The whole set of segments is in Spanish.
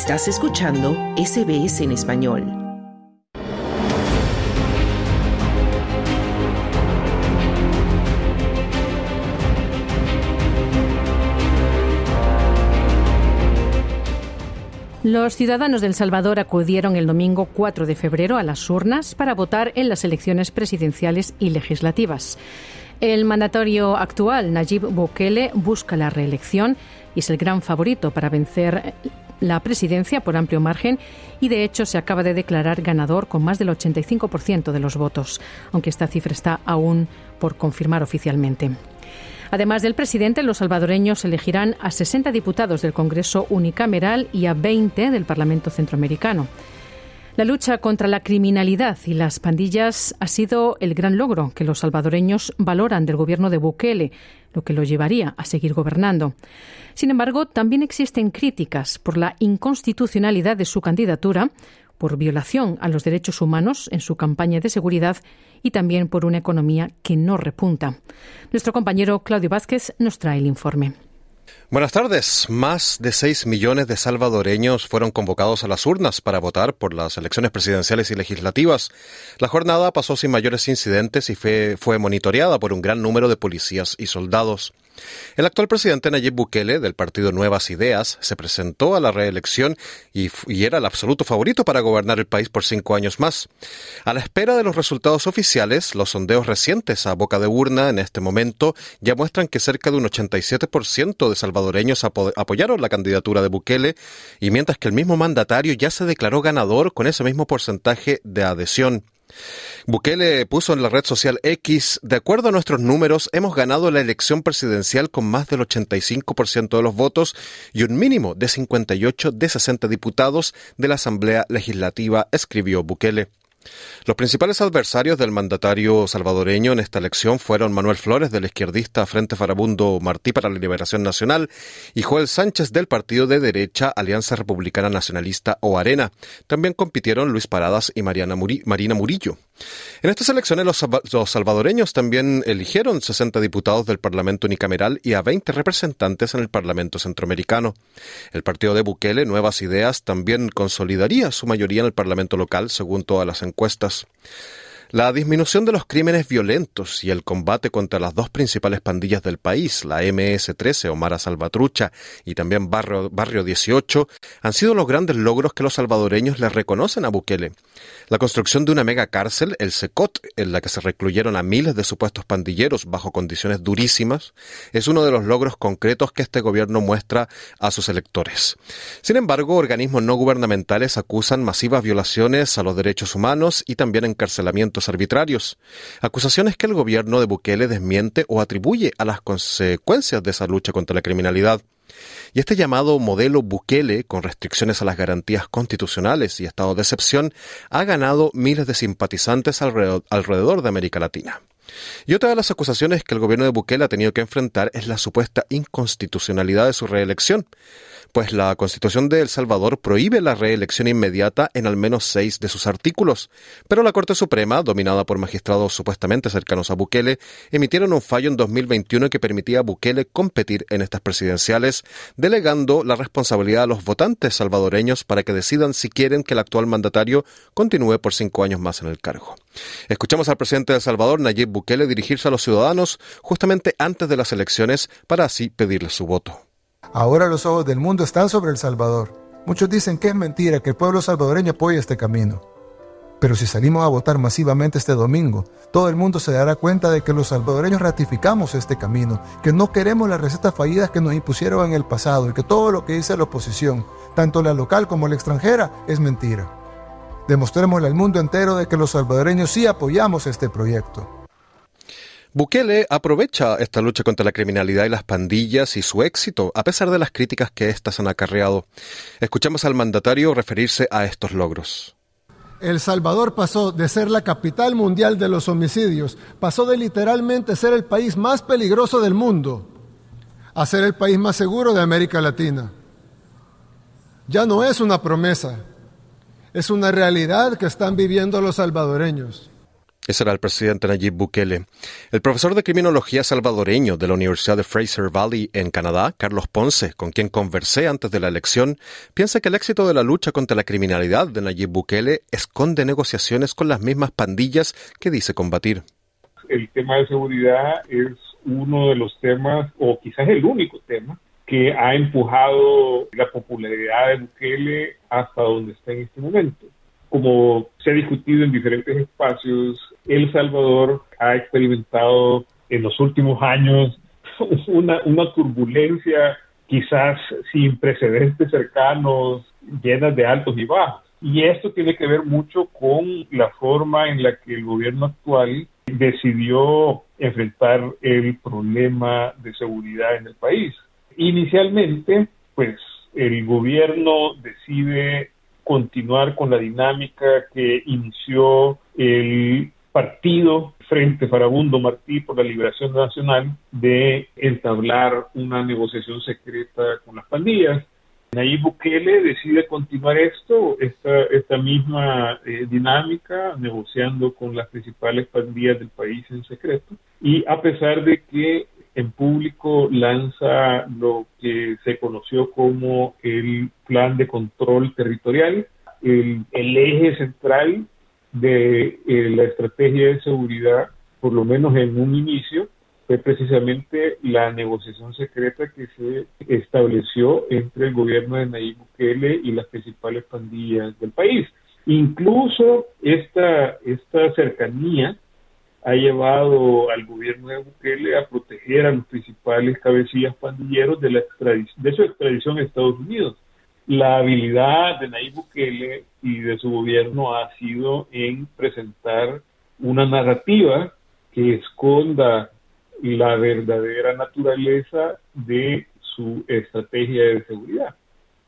Estás escuchando SBS en español. Los ciudadanos del Salvador acudieron el domingo 4 de febrero a las urnas para votar en las elecciones presidenciales y legislativas. El mandatorio actual, Nayib Bukele, busca la reelección y es el gran favorito para vencer la presidencia por amplio margen y de hecho se acaba de declarar ganador con más del 85% de los votos, aunque esta cifra está aún por confirmar oficialmente. Además del presidente, los salvadoreños elegirán a 60 diputados del Congreso unicameral y a 20 del Parlamento centroamericano. La lucha contra la criminalidad y las pandillas ha sido el gran logro que los salvadoreños valoran del gobierno de Bukele, lo que lo llevaría a seguir gobernando. Sin embargo, también existen críticas por la inconstitucionalidad de su candidatura, por violación a los derechos humanos en su campaña de seguridad y también por una economía que no repunta. Nuestro compañero Claudio Vázquez nos trae el informe. Buenas tardes. Más de 6 millones de salvadoreños fueron convocados a las urnas para votar por las elecciones presidenciales y legislativas. La jornada pasó sin mayores incidentes y fue, fue monitoreada por un gran número de policías y soldados. El actual presidente Nayib Bukele, del partido Nuevas Ideas, se presentó a la reelección y, era el absoluto favorito para gobernar el país por cinco años más. A la espera de los resultados oficiales, los sondeos recientes a boca de urna en este momento ya muestran que cerca de un 87% de salvadoreños apoyaron la candidatura de Bukele, y mientras que el mismo mandatario ya se declaró ganador con ese mismo porcentaje de adhesión. Bukele puso en la red social X, de acuerdo a nuestros números, hemos ganado la elección presidencial con más del 85% de los votos y un mínimo de 58 de 60 diputados de la Asamblea Legislativa, escribió Bukele. Los principales adversarios del mandatario salvadoreño en esta elección fueron Manuel Flores del izquierdista Frente Farabundo Martí para la Liberación Nacional y Joel Sánchez del partido de derecha Alianza Republicana Nacionalista o Arena. También compitieron Luis Paradas y Mariana Marina Murillo. En estas elecciones los, salvadoreños también eligieron 60 diputados del Parlamento unicameral y a 20 representantes en el Parlamento centroamericano. El partido de Bukele, Nuevas Ideas, también consolidaría su mayoría en el Parlamento local, según todas las encuestas. La disminución de los crímenes violentos y el combate contra las dos principales pandillas del país, la MS-13 o Mara Salvatrucha y también Barrio, Barrio 18, han sido los grandes logros que los salvadoreños le reconocen a Bukele. La construcción de una mega cárcel, el SECOT, en la que se recluyeron a miles de supuestos pandilleros bajo condiciones durísimas, es uno de los logros concretos que este gobierno muestra a sus electores. Sin embargo, organismos no gubernamentales acusan masivas violaciones a los derechos humanos y también encarcelamiento arbitrarios, acusaciones que el gobierno de Bukele desmiente o atribuye a las consecuencias de esa lucha contra la criminalidad. Y este llamado modelo Bukele, con restricciones a las garantías constitucionales y estado de excepción, ha ganado miles de simpatizantes alrededor de América Latina. Y otra de las acusaciones que el gobierno de Bukele ha tenido que enfrentar es la supuesta inconstitucionalidad de su reelección pues la Constitución de El Salvador prohíbe la reelección inmediata en al menos seis de sus artículos. Pero la Corte Suprema, dominada por magistrados supuestamente cercanos a Bukele, emitieron un fallo en 2021 que permitía a Bukele competir en estas presidenciales, delegando la responsabilidad a los votantes salvadoreños para que decidan si quieren que el actual mandatario continúe por cinco años más en el cargo. Escuchamos al presidente de El Salvador, Nayib Bukele, dirigirse a los ciudadanos justamente antes de las elecciones para así pedirles su voto. Ahora los ojos del mundo están sobre El Salvador. Muchos dicen que es mentira que el pueblo salvadoreño apoye este camino. Pero si salimos a votar masivamente este domingo, todo el mundo se dará cuenta de que los salvadoreños ratificamos este camino, que no queremos las recetas fallidas que nos impusieron en el pasado y que todo lo que dice la oposición, tanto la local como la extranjera, es mentira. Demostrémosle al mundo entero de que los salvadoreños sí apoyamos este proyecto. Bukele aprovecha esta lucha contra la criminalidad y las pandillas y su éxito, a pesar de las críticas que éstas han acarreado. Escuchamos al mandatario referirse a estos logros. El Salvador pasó de ser la capital mundial de los homicidios, pasó de literalmente ser el país más peligroso del mundo a ser el país más seguro de América Latina. Ya no es una promesa, es una realidad que están viviendo los salvadoreños. Ese era el presidente Nayib Bukele. El profesor de criminología salvadoreño de la Universidad de Fraser Valley en Canadá, Carlos Ponce, con quien conversé antes de la elección, piensa que el éxito de la lucha contra la criminalidad de Nayib Bukele esconde negociaciones con las mismas pandillas que dice combatir. El tema de seguridad es uno de los temas, o quizás el único tema, que ha empujado la popularidad de Bukele hasta donde está en este momento como se ha discutido en diferentes espacios, El Salvador ha experimentado en los últimos años una, turbulencia quizás sin precedentes cercanos, llenas de altos y bajos. Y esto tiene que ver mucho con la forma en la que el gobierno actual decidió enfrentar el problema de seguridad en el país. Inicialmente, pues el gobierno decide continuar con la dinámica que inició el partido Frente Farabundo Martí por la Liberación Nacional de entablar una negociación secreta con las pandillas. Nayib Bukele decide continuar esto, esta, esta misma eh, dinámica, negociando con las principales pandillas del país en secreto. Y a pesar de que en público lanza lo que se conoció como el plan de control territorial, el, eje central de eh, la estrategia de seguridad, por lo menos en un inicio, fue precisamente la negociación secreta que se estableció entre el gobierno de Nayib Bukele y las principales pandillas del país. Incluso esta, esta cercanía ha llevado al gobierno de Bukele a proteger a los principales cabecillas pandilleros de, la de su extradición a Estados Unidos. La habilidad de Nayib Bukele y de su gobierno ha sido en presentar una narrativa que esconda la verdadera naturaleza de su estrategia de seguridad,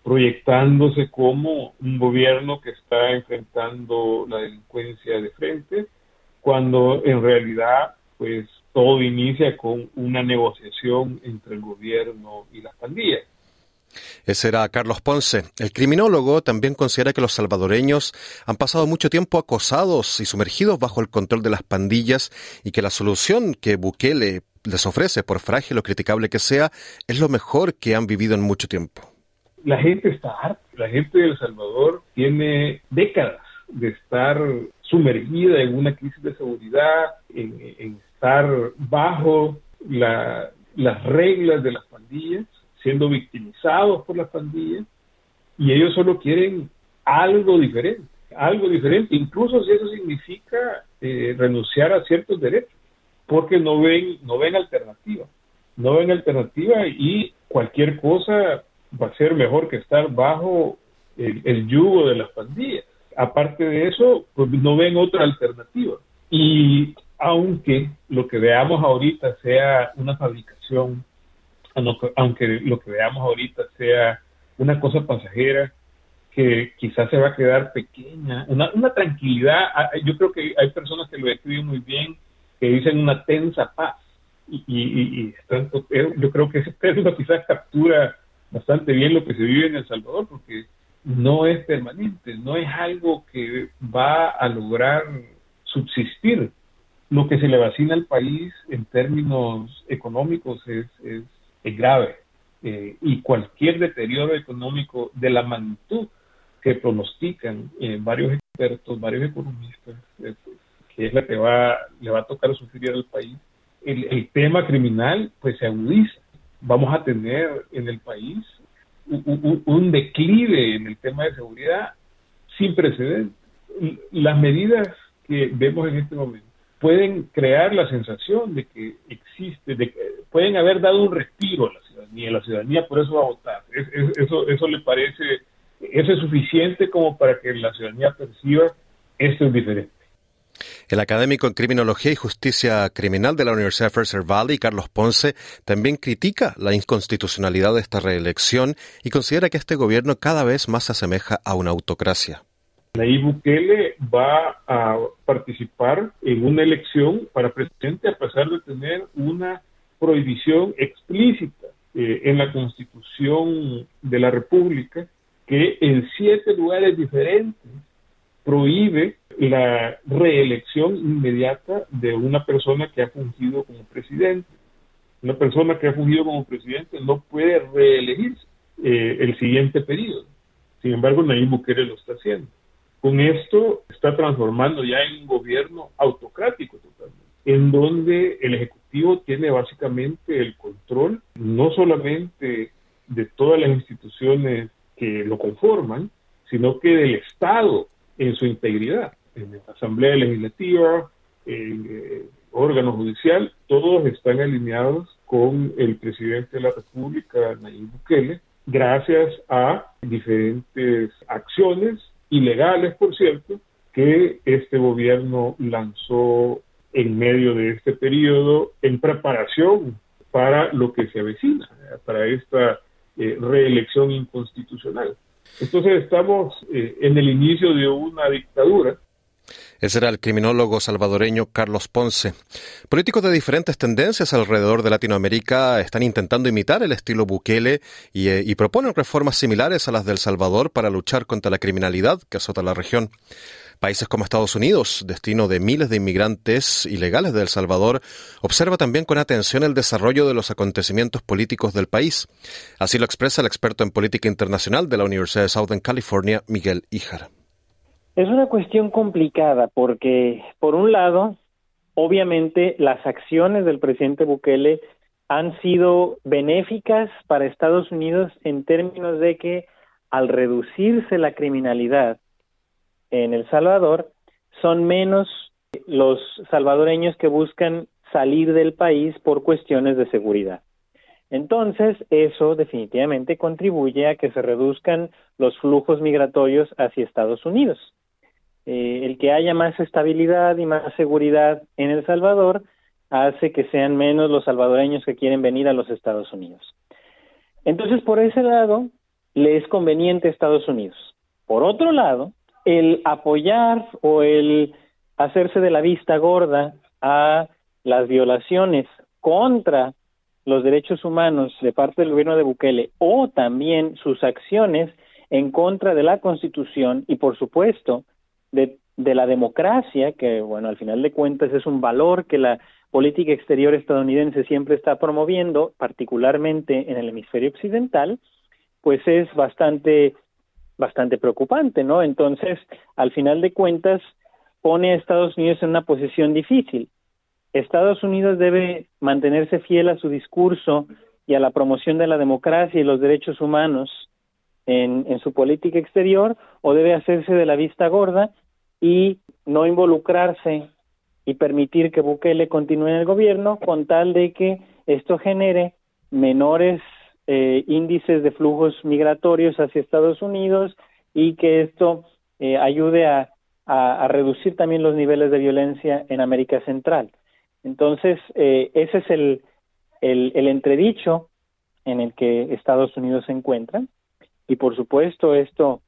proyectándose como un gobierno que está enfrentando la delincuencia de frente, cuando en realidad pues todo inicia con una negociación entre el gobierno y las pandillas. Ese era Carlos Ponce. El criminólogo también considera que los salvadoreños han pasado mucho tiempo acosados y sumergidos bajo el control de las pandillas y que la solución que Bukele les ofrece, por frágil o criticable que sea, es lo mejor que han vivido en mucho tiempo. La gente está harta. La gente de El Salvador tiene décadas de estar sumergida en una crisis de seguridad, en, estar bajo las reglas de las pandillas, siendo victimizados por las pandillas, y ellos solo quieren algo diferente, algo diferente, incluso si eso significa eh, renunciar a ciertos derechos, porque no ven, no ven alternativa, no ven alternativa y cualquier cosa va a ser mejor que estar bajo el yugo de las pandillas aparte de eso, pues no ven otra alternativa. Y aunque lo que veamos ahorita sea una fabricación, aunque lo que veamos ahorita sea una cosa pasajera, que quizás se va a quedar pequeña, una, una tranquilidad, yo creo que hay personas que lo describen muy bien, que dicen una tensa paz, y, y, yo creo que ese término quizás captura bastante bien lo que se vive en El Salvador, porque no es permanente, no es algo que va a lograr subsistir. Lo que se le vacina al país en términos económicos es, es, grave eh, y cualquier deterioro económico de la magnitud que pronostican eh, varios expertos, varios economistas, que es la que va, le va a tocar sufrir al país, el, el tema criminal pues se agudiza. Vamos a tener en el país un, declive en el tema de seguridad sin precedentes. Las medidas que vemos en este momento pueden crear la sensación de que existe, de que pueden haber dado un respiro a la ciudadanía, la ciudadanía por eso va a votar. eso, eso le parece, eso es suficiente como para que la ciudadanía perciba esto es diferente. El académico en Criminología y Justicia Criminal de la Universidad de Fraser Valley, Carlos Ponce, también critica la inconstitucionalidad de esta reelección y considera que este gobierno cada vez más se asemeja a una autocracia. Nayib Bukele va a participar en una elección para presidente a pesar de tener una prohibición explícita eh, en la Constitución de la República que en siete lugares diferentes prohíbe la reelección inmediata de una persona que ha fungido como presidente. Una persona que ha fungido como presidente no puede reelegirse eh, el siguiente periodo. Sin embargo, Nayib Bukele lo está haciendo. Con esto está transformando ya en un gobierno autocrático totalmente, en donde el Ejecutivo tiene básicamente el control no solamente de todas las instituciones que lo conforman, sino que del Estado en su integridad, en la Asamblea Legislativa, en el eh, órgano judicial, todos están alineados con el presidente de la República, Nayib Bukele, gracias a diferentes acciones ilegales, por cierto, que este gobierno lanzó en medio de este periodo en preparación para lo que se avecina, para esta eh, reelección inconstitucional. Entonces estamos eh, en el inicio de una dictadura ese era el criminólogo salvadoreño Carlos Ponce. Políticos de diferentes tendencias alrededor de Latinoamérica están intentando imitar el estilo Bukele y, eh, y, proponen reformas similares a las del Salvador para luchar contra la criminalidad que azota la región. Países como Estados Unidos, destino de miles de inmigrantes ilegales de El Salvador, observa también con atención el desarrollo de los acontecimientos políticos del país. Así lo expresa el experto en política internacional de la Universidad de Southern California, Miguel Híjar. Es una cuestión complicada porque, por un lado, obviamente las acciones del presidente Bukele han sido benéficas para Estados Unidos en términos de que al reducirse la criminalidad en El Salvador, son menos los salvadoreños que buscan salir del país por cuestiones de seguridad. Entonces, eso definitivamente contribuye a que se reduzcan los flujos migratorios hacia Estados Unidos. Eh, el que haya más estabilidad y más seguridad en El Salvador hace que sean menos los salvadoreños que quieren venir a los Estados Unidos. Entonces, por ese lado, le es conveniente a Estados Unidos. Por otro lado, el apoyar o el hacerse de la vista gorda a las violaciones contra los derechos humanos de parte del gobierno de Bukele o también sus acciones en contra de la Constitución y, por supuesto, de, de la democracia, que, bueno, al final de cuentas es un valor que la política exterior estadounidense siempre está promoviendo, particularmente en el hemisferio occidental, pues es bastante bastante preocupante, ¿no? Entonces, al final de cuentas, pone a Estados Unidos en una posición difícil. Estados Unidos debe mantenerse fiel a su discurso y a la promoción de la democracia y los derechos humanos en, en su política exterior o debe hacerse de la vista gorda y no involucrarse y permitir que Bukele continúe en el gobierno con tal de que esto genere menores eh, índices de flujos migratorios hacia Estados Unidos y que esto eh, ayude a, reducir también los niveles de violencia en América Central. Entonces, eh, ese es el, el, el entredicho en el que Estados Unidos se encuentra y por supuesto esto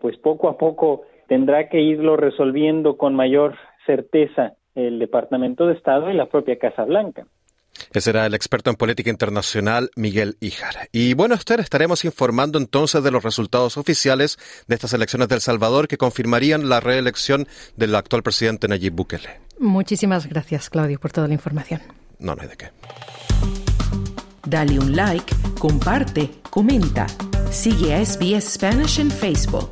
pues poco a poco tendrá que irlo resolviendo con mayor certeza el Departamento de Estado y la propia Casa Blanca. Ese era el experto en política internacional Miguel Ijar. Y bueno, Esther, estaremos informando entonces de los resultados oficiales de estas elecciones del Salvador que confirmarían la reelección del actual presidente Nayib Bukele. Muchísimas gracias, Claudio, por toda la información. No, no hay de qué. Dale un like, comparte, comenta. Sigue a SBS Spanish en Facebook.